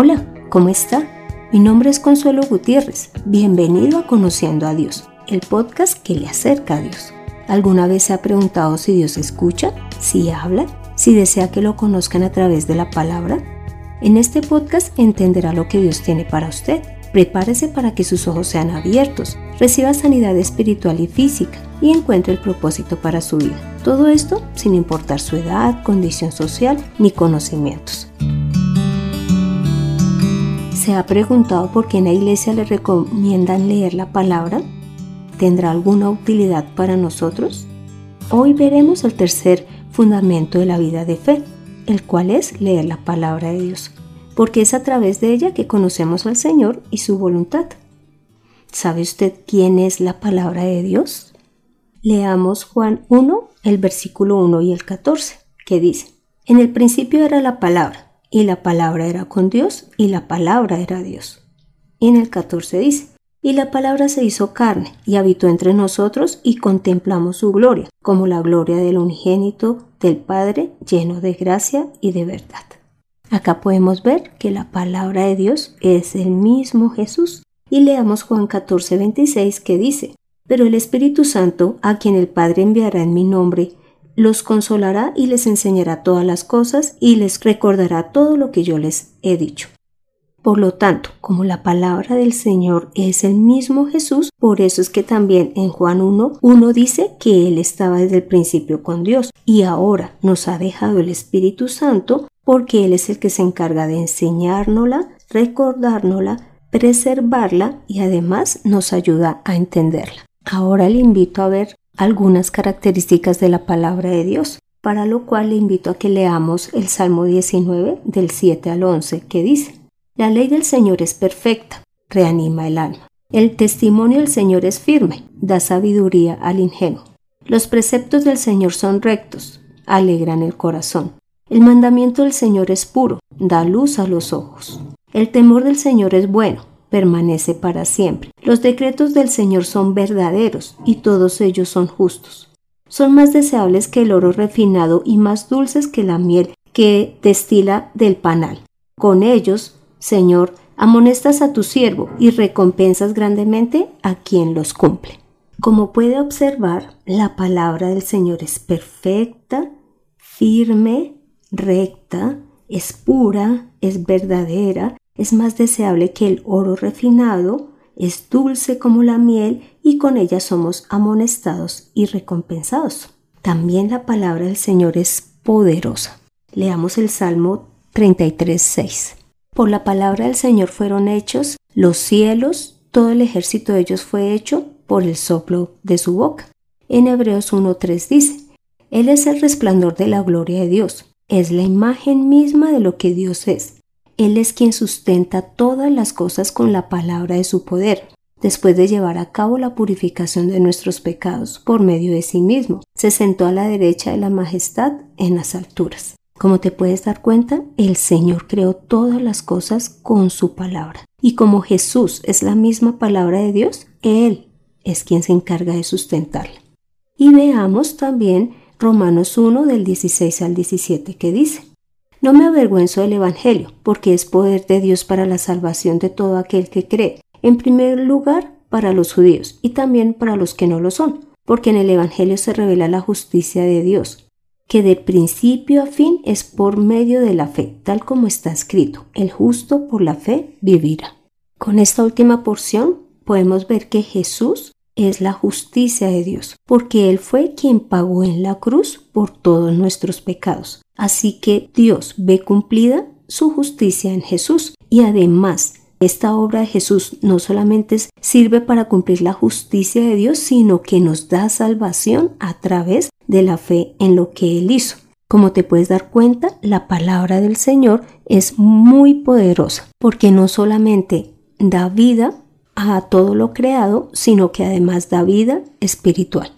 Hola, ¿cómo está? Mi nombre es Consuelo Gutiérrez. Bienvenido a Conociendo a Dios, el podcast que le acerca a Dios. ¿Alguna vez se ha preguntado si Dios escucha, si habla, si desea que lo conozcan a través de la palabra? En este podcast entenderá lo que Dios tiene para usted. Prepárese para que sus ojos sean abiertos, reciba sanidad espiritual y física y encuentre el propósito para su vida. Todo esto sin importar su edad, condición social ni conocimientos. ¿Se ha preguntado por qué en la iglesia le recomiendan leer la palabra? ¿Tendrá alguna utilidad para nosotros? Hoy veremos el tercer fundamento de la vida de fe, el cual es leer la palabra de Dios, porque es a través de ella que conocemos al Señor y su voluntad. ¿Sabe usted quién es la palabra de Dios? Leamos Juan 1, el versículo 1 y el 14, que dice, En el principio era la palabra, y la palabra era con Dios, y la palabra era Dios. Y en el 14 dice, y la palabra se hizo carne y habitó entre nosotros y contemplamos su gloria, como la gloria del unigénito del Padre, lleno de gracia y de verdad. Acá podemos ver que la palabra de Dios es el mismo Jesús. Y leamos Juan 14, 26 que dice, pero el Espíritu Santo, a quien el Padre enviará en mi nombre, los consolará y les enseñará todas las cosas y les recordará todo lo que yo les he dicho. Por lo tanto, como la palabra del Señor es el mismo Jesús, por eso es que también en Juan 1, 1 dice que Él estaba desde el principio con Dios y ahora nos ha dejado el Espíritu Santo porque Él es el que se encarga de enseñárnosla, recordárnosla, preservarla y además nos ayuda a entenderla. Ahora le invito a ver algunas características de la palabra de Dios, para lo cual le invito a que leamos el Salmo 19 del 7 al 11 que dice, La ley del Señor es perfecta, reanima el alma. El testimonio del Señor es firme, da sabiduría al ingenuo. Los preceptos del Señor son rectos, alegran el corazón. El mandamiento del Señor es puro, da luz a los ojos. El temor del Señor es bueno, permanece para siempre. Los decretos del Señor son verdaderos y todos ellos son justos. Son más deseables que el oro refinado y más dulces que la miel que destila del panal. Con ellos, Señor, amonestas a tu siervo y recompensas grandemente a quien los cumple. Como puede observar, la palabra del Señor es perfecta, firme, recta, es pura, es verdadera, es más deseable que el oro refinado, es dulce como la miel y con ella somos amonestados y recompensados. También la palabra del Señor es poderosa. Leamos el Salmo 33.6. Por la palabra del Señor fueron hechos los cielos, todo el ejército de ellos fue hecho por el soplo de su boca. En Hebreos 1.3 dice, Él es el resplandor de la gloria de Dios, es la imagen misma de lo que Dios es él es quien sustenta todas las cosas con la palabra de su poder. Después de llevar a cabo la purificación de nuestros pecados por medio de sí mismo, se sentó a la derecha de la majestad en las alturas. Como te puedes dar cuenta, el Señor creó todas las cosas con su palabra. Y como Jesús es la misma palabra de Dios, Él es quien se encarga de sustentarla. Y veamos también Romanos 1 del 16 al 17 que dice, no me avergüenzo del Evangelio, porque es poder de Dios para la salvación de todo aquel que cree, en primer lugar para los judíos y también para los que no lo son, porque en el Evangelio se revela la justicia de Dios, que de principio a fin es por medio de la fe, tal como está escrito, el justo por la fe vivirá. Con esta última porción podemos ver que Jesús es la justicia de Dios, porque Él fue quien pagó en la cruz por todos nuestros pecados. Así que Dios ve cumplida su justicia en Jesús y además esta obra de Jesús no solamente sirve para cumplir la justicia de Dios, sino que nos da salvación a través de la fe en lo que Él hizo. Como te puedes dar cuenta, la palabra del Señor es muy poderosa, porque no solamente da vida a todo lo creado, sino que además da vida espiritual.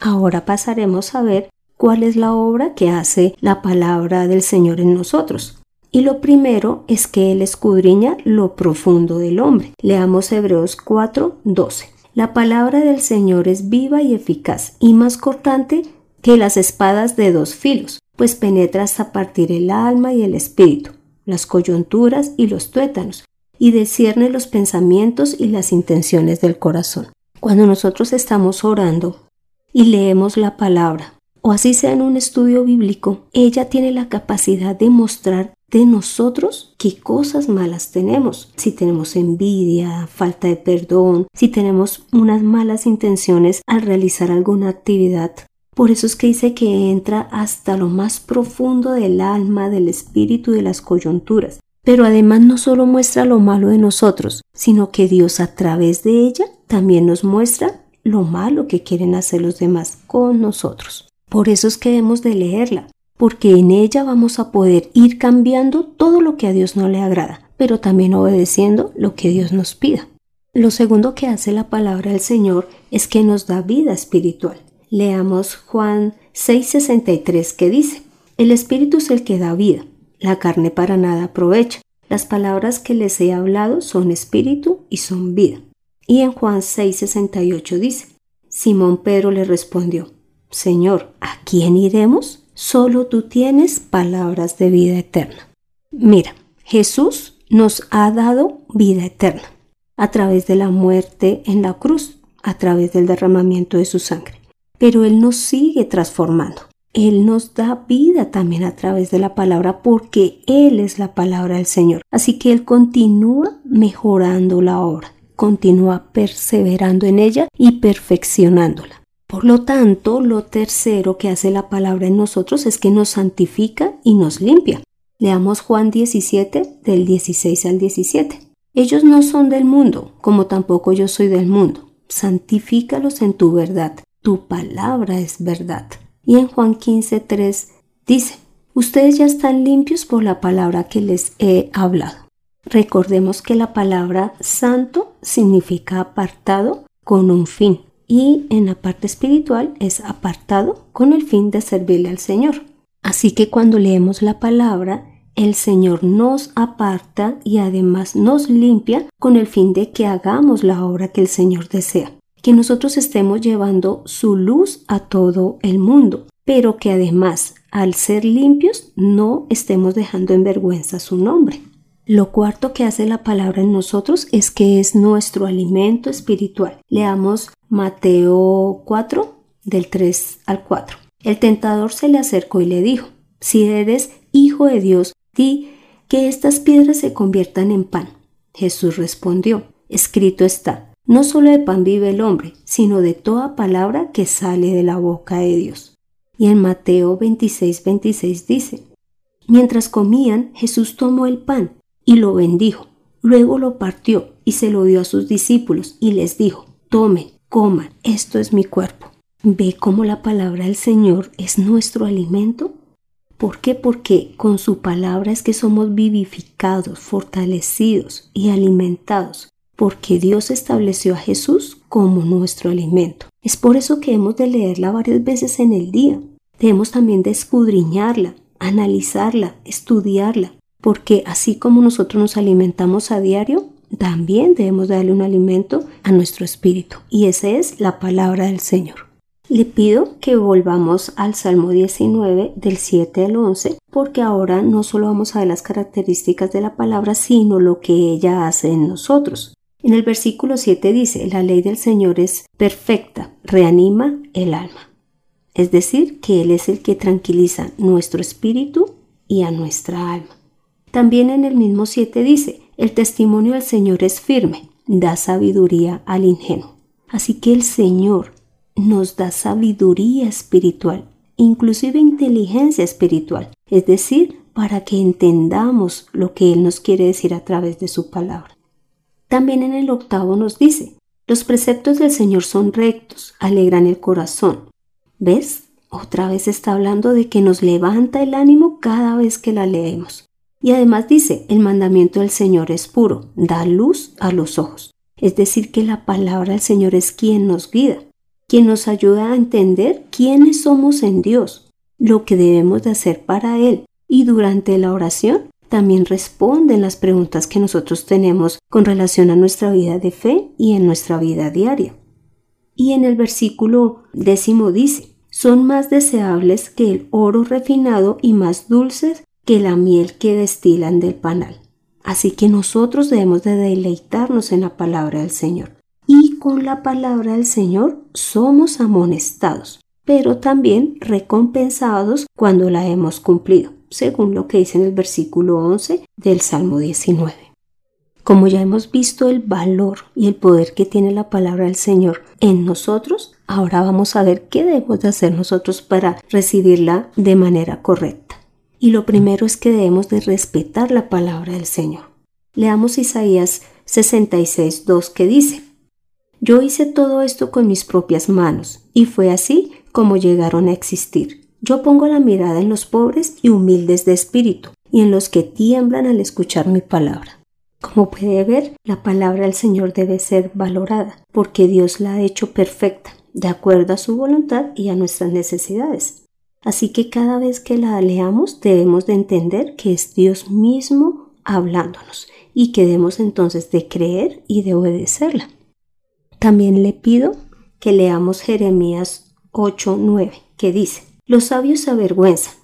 Ahora pasaremos a ver cuál es la obra que hace la palabra del Señor en nosotros. Y lo primero es que Él escudriña lo profundo del hombre. Leamos Hebreos 4, 12. La palabra del Señor es viva y eficaz y más cortante que las espadas de dos filos, pues penetra hasta partir el alma y el espíritu, las coyunturas y los tuétanos, y discierne los pensamientos y las intenciones del corazón. Cuando nosotros estamos orando y leemos la palabra, o así sea en un estudio bíblico, ella tiene la capacidad de mostrar de nosotros qué cosas malas tenemos. Si tenemos envidia, falta de perdón, si tenemos unas malas intenciones al realizar alguna actividad. Por eso es que dice que entra hasta lo más profundo del alma, del espíritu y de las coyunturas. Pero además no solo muestra lo malo de nosotros, sino que Dios a través de ella también nos muestra lo malo que quieren hacer los demás con nosotros. Por eso es que debemos de leerla, porque en ella vamos a poder ir cambiando todo lo que a Dios no le agrada, pero también obedeciendo lo que Dios nos pida. Lo segundo que hace la palabra del Señor es que nos da vida espiritual. Leamos Juan 6:63 que dice, El Espíritu es el que da vida, la carne para nada aprovecha. Las palabras que les he hablado son espíritu y son vida. Y en Juan 6:68 dice, Simón Pedro le respondió, Señor, ¿a quién iremos? Solo tú tienes palabras de vida eterna. Mira, Jesús nos ha dado vida eterna a través de la muerte en la cruz, a través del derramamiento de su sangre. Pero Él nos sigue transformando. Él nos da vida también a través de la palabra porque Él es la palabra del Señor. Así que Él continúa mejorando la obra, continúa perseverando en ella y perfeccionándola. Por lo tanto, lo tercero que hace la palabra en nosotros es que nos santifica y nos limpia. Leamos Juan 17 del 16 al 17. Ellos no son del mundo, como tampoco yo soy del mundo. Santifícalos en tu verdad. Tu palabra es verdad. Y en Juan 15, 3 dice, ustedes ya están limpios por la palabra que les he hablado. Recordemos que la palabra santo significa apartado con un fin y en la parte espiritual es apartado con el fin de servirle al Señor. Así que cuando leemos la palabra, el Señor nos aparta y además nos limpia con el fin de que hagamos la obra que el Señor desea que nosotros estemos llevando su luz a todo el mundo, pero que además, al ser limpios, no estemos dejando en vergüenza su nombre. Lo cuarto que hace la palabra en nosotros es que es nuestro alimento espiritual. Leamos Mateo 4, del 3 al 4. El tentador se le acercó y le dijo, si eres hijo de Dios, di que estas piedras se conviertan en pan. Jesús respondió, escrito está, no solo de pan vive el hombre, sino de toda palabra que sale de la boca de Dios. Y en Mateo 26, 26 dice, Mientras comían, Jesús tomó el pan y lo bendijo. Luego lo partió y se lo dio a sus discípulos y les dijo, Tomen, coman, esto es mi cuerpo. ¿Ve cómo la palabra del Señor es nuestro alimento? ¿Por qué? Porque con su palabra es que somos vivificados, fortalecidos y alimentados porque Dios estableció a Jesús como nuestro alimento. Es por eso que hemos de leerla varias veces en el día. Debemos también de escudriñarla, analizarla, estudiarla, porque así como nosotros nos alimentamos a diario, también debemos darle un alimento a nuestro espíritu, y esa es la palabra del Señor. Le pido que volvamos al Salmo 19 del 7 al 11, porque ahora no solo vamos a ver las características de la palabra, sino lo que ella hace en nosotros. En el versículo 7 dice, la ley del Señor es perfecta, reanima el alma. Es decir, que Él es el que tranquiliza nuestro espíritu y a nuestra alma. También en el mismo 7 dice, el testimonio del Señor es firme, da sabiduría al ingenuo. Así que el Señor nos da sabiduría espiritual, inclusive inteligencia espiritual, es decir, para que entendamos lo que Él nos quiere decir a través de su palabra. También en el octavo nos dice, los preceptos del Señor son rectos, alegran el corazón. ¿Ves? Otra vez está hablando de que nos levanta el ánimo cada vez que la leemos. Y además dice, el mandamiento del Señor es puro, da luz a los ojos. Es decir, que la palabra del Señor es quien nos guía, quien nos ayuda a entender quiénes somos en Dios, lo que debemos de hacer para Él. Y durante la oración también responden las preguntas que nosotros tenemos con relación a nuestra vida de fe y en nuestra vida diaria. Y en el versículo décimo dice, son más deseables que el oro refinado y más dulces que la miel que destilan del panal. Así que nosotros debemos de deleitarnos en la palabra del Señor. Y con la palabra del Señor somos amonestados, pero también recompensados cuando la hemos cumplido, según lo que dice en el versículo 11 del Salmo 19. Como ya hemos visto el valor y el poder que tiene la palabra del Señor en nosotros, ahora vamos a ver qué debemos de hacer nosotros para recibirla de manera correcta. Y lo primero es que debemos de respetar la palabra del Señor. Leamos Isaías 66.2 que dice, Yo hice todo esto con mis propias manos, y fue así como llegaron a existir. Yo pongo la mirada en los pobres y humildes de espíritu, y en los que tiemblan al escuchar mi palabra. Como puede ver, la palabra del Señor debe ser valorada, porque Dios la ha hecho perfecta, de acuerdo a su voluntad y a nuestras necesidades. Así que cada vez que la leamos debemos de entender que es Dios mismo hablándonos y que debemos entonces de creer y de obedecerla. También le pido que leamos Jeremías 8:9, que dice, los sabios se avergüenzan,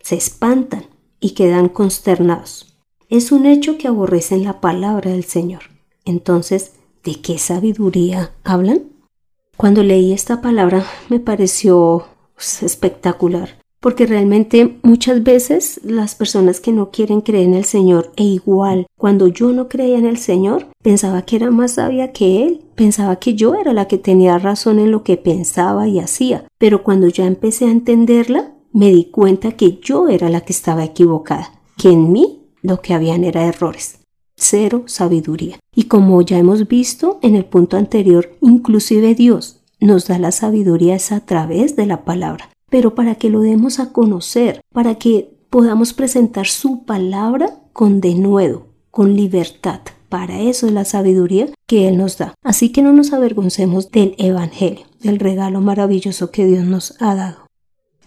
se espantan y quedan consternados. Es un hecho que aborrecen la palabra del Señor. Entonces, ¿de qué sabiduría hablan? Cuando leí esta palabra me pareció espectacular, porque realmente muchas veces las personas que no quieren creer en el Señor e igual cuando yo no creía en el Señor pensaba que era más sabia que Él, pensaba que yo era la que tenía razón en lo que pensaba y hacía, pero cuando ya empecé a entenderla me di cuenta que yo era la que estaba equivocada, que en mí lo que habían era errores cero sabiduría. Y como ya hemos visto en el punto anterior, inclusive Dios nos da la sabiduría es a través de la palabra, pero para que lo demos a conocer, para que podamos presentar su palabra con denuedo, con libertad. Para eso es la sabiduría que Él nos da. Así que no nos avergoncemos del Evangelio, del regalo maravilloso que Dios nos ha dado.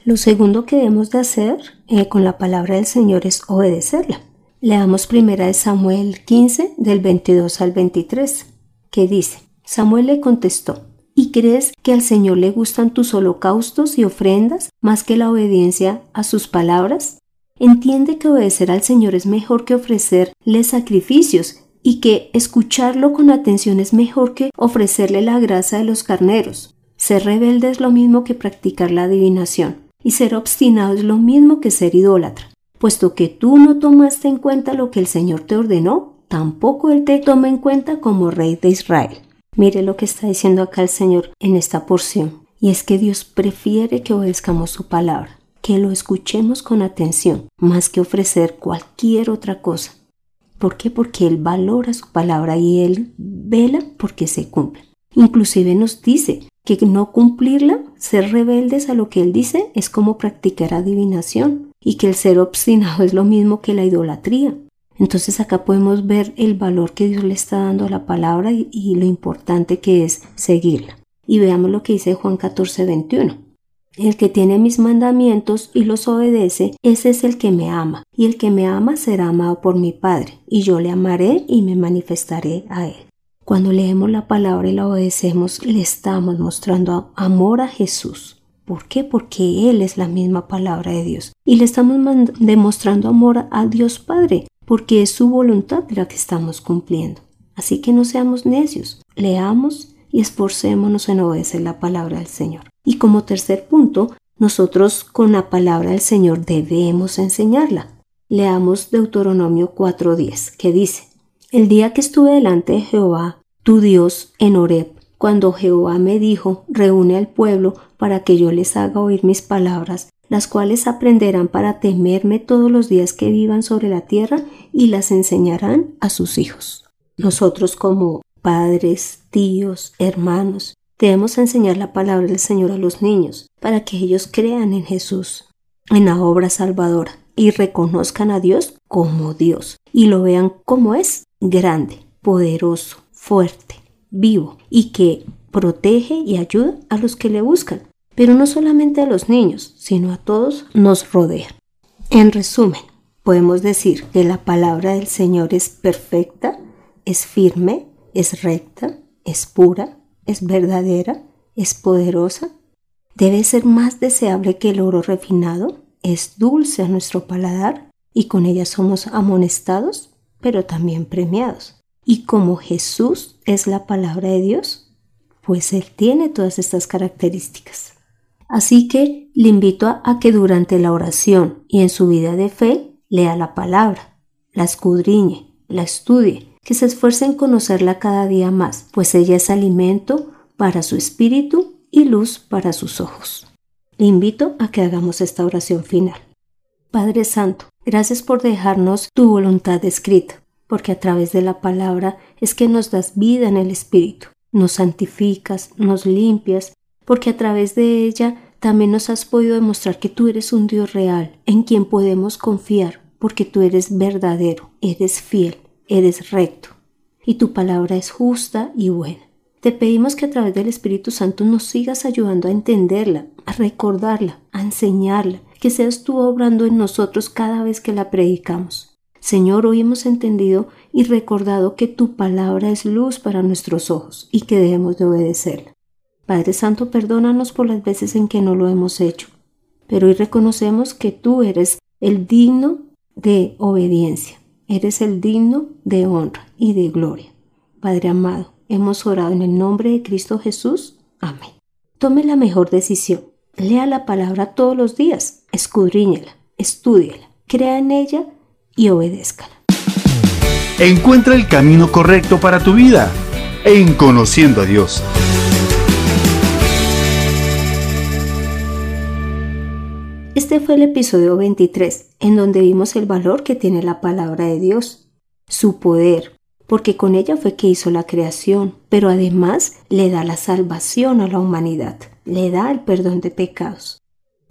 Lo segundo que debemos de hacer eh, con la palabra del Señor es obedecerla. Leamos primera de Samuel 15 del 22 al 23, que dice, Samuel le contestó, ¿Y crees que al Señor le gustan tus holocaustos y ofrendas más que la obediencia a sus palabras? Entiende que obedecer al Señor es mejor que ofrecerle sacrificios y que escucharlo con atención es mejor que ofrecerle la grasa de los carneros. Ser rebelde es lo mismo que practicar la adivinación y ser obstinado es lo mismo que ser idólatra. Puesto que tú no tomaste en cuenta lo que el Señor te ordenó, tampoco Él te toma en cuenta como rey de Israel. Mire lo que está diciendo acá el Señor en esta porción. Y es que Dios prefiere que obedezcamos su palabra, que lo escuchemos con atención, más que ofrecer cualquier otra cosa. ¿Por qué? Porque Él valora su palabra y Él vela porque se cumple. Inclusive nos dice que no cumplirla, ser rebeldes a lo que Él dice, es como practicar adivinación y que el ser obstinado es lo mismo que la idolatría. Entonces acá podemos ver el valor que Dios le está dando a la palabra y, lo importante que es seguirla. Y veamos lo que dice Juan 14, 21. El que tiene mis mandamientos y los obedece, ese es el que me ama, y el que me ama será amado por mi Padre, y yo le amaré y me manifestaré a él. Cuando leemos la palabra y la obedecemos, le estamos mostrando amor a Jesús. ¿Por qué? Porque Él es la misma palabra de Dios. Y le estamos demostrando amor a Dios Padre, porque es su voluntad la que estamos cumpliendo. Así que no seamos necios, leamos y esforcémonos en obedecer la palabra del Señor. Y como tercer punto, nosotros con la palabra del Señor debemos enseñarla. Leamos Deuteronomio 4:10, que dice, El día que estuve delante de Jehová, tu Dios, en Horeb, cuando Jehová me dijo, reúne al pueblo para que yo les haga oír mis palabras, las cuales aprenderán para temerme todos los días que vivan sobre la tierra y las enseñarán a sus hijos. Nosotros como padres, tíos, hermanos, debemos enseñar la palabra del Señor a los niños para que ellos crean en Jesús, en la obra salvadora y reconozcan a Dios como Dios y lo vean como es grande, poderoso, fuerte, vivo y que protege y ayuda a los que le buscan pero no solamente a los niños, sino a todos nos rodea. En resumen, podemos decir que la palabra del Señor es perfecta, es firme, es recta, es pura, es verdadera, es poderosa, debe ser más deseable que el oro refinado, es dulce a nuestro paladar, y con ella somos amonestados, pero también premiados. Y como Jesús es la palabra de Dios, pues Él tiene todas estas características. Así que le invito a, que durante la oración y en su vida de fe lea la palabra, la escudriñe, la estudie, que se esfuerce en conocerla cada día más, pues ella es alimento para su espíritu y luz para sus ojos. Le invito a que hagamos esta oración final. Padre Santo, gracias por dejarnos tu voluntad escrita, porque a través de la palabra es que nos das vida en el Espíritu, nos santificas, nos limpias, porque a través de ella también nos has podido demostrar que tú eres un Dios real, en quien podemos confiar, porque tú eres verdadero, eres fiel, eres recto, y tu palabra es justa y buena. Te pedimos que a través del Espíritu Santo nos sigas ayudando a entenderla, a recordarla, a enseñarla, que seas tú obrando en nosotros cada vez que la predicamos. Señor, hoy hemos entendido y recordado que tu palabra es luz para nuestros ojos y que debemos de obedecerla. Padre Santo, perdónanos por las veces en que no lo hemos hecho, pero hoy reconocemos que tú eres el digno de obediencia, eres el digno de honra y de gloria. Padre amado, Hemos orado en el nombre de Cristo Jesús. Amén. Tome la mejor decisión. Lea la palabra todos los días. Escudriñela, estúdiela, crea en ella y obedézcala. Encuentra el camino correcto para tu vida en Conociendo a Dios. Este fue el episodio 23, en donde vimos el valor que tiene la palabra de Dios, su poder, porque con ella fue que hizo la creación, pero además le da la salvación a la humanidad, le da el perdón de pecados.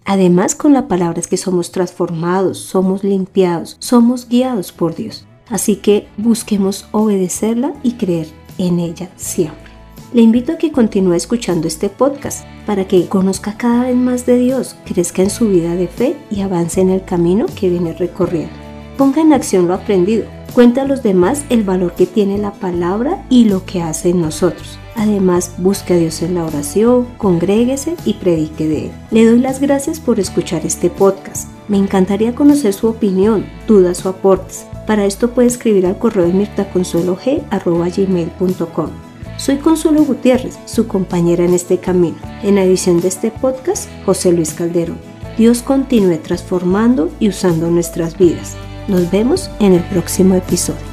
Además con la palabra es que somos transformados, somos limpiados, somos guiados por Dios. Así que busquemos obedecerla y creer en ella siempre. Le invito a que continúe escuchando este podcast para que conozca cada vez más de Dios, crezca en su vida de fe y avance en el camino que viene recorriendo. Ponga en acción lo aprendido Cuenta a los demás el valor que tiene la palabra y lo que hace en nosotros. Además, busque a Dios en la oración, congréguese y predique de Él. Le doy las gracias por escuchar este podcast. Me encantaría conocer su opinión, dudas o aportes. Para esto puede escribir al correo de mirtaconsuelog.gmail.com. Soy Consuelo Gutiérrez, su compañera en este camino. En la edición de este podcast, José Luis Calderón. Dios continúe transformando y usando nuestras vidas. Nos vemos en el próximo episodio.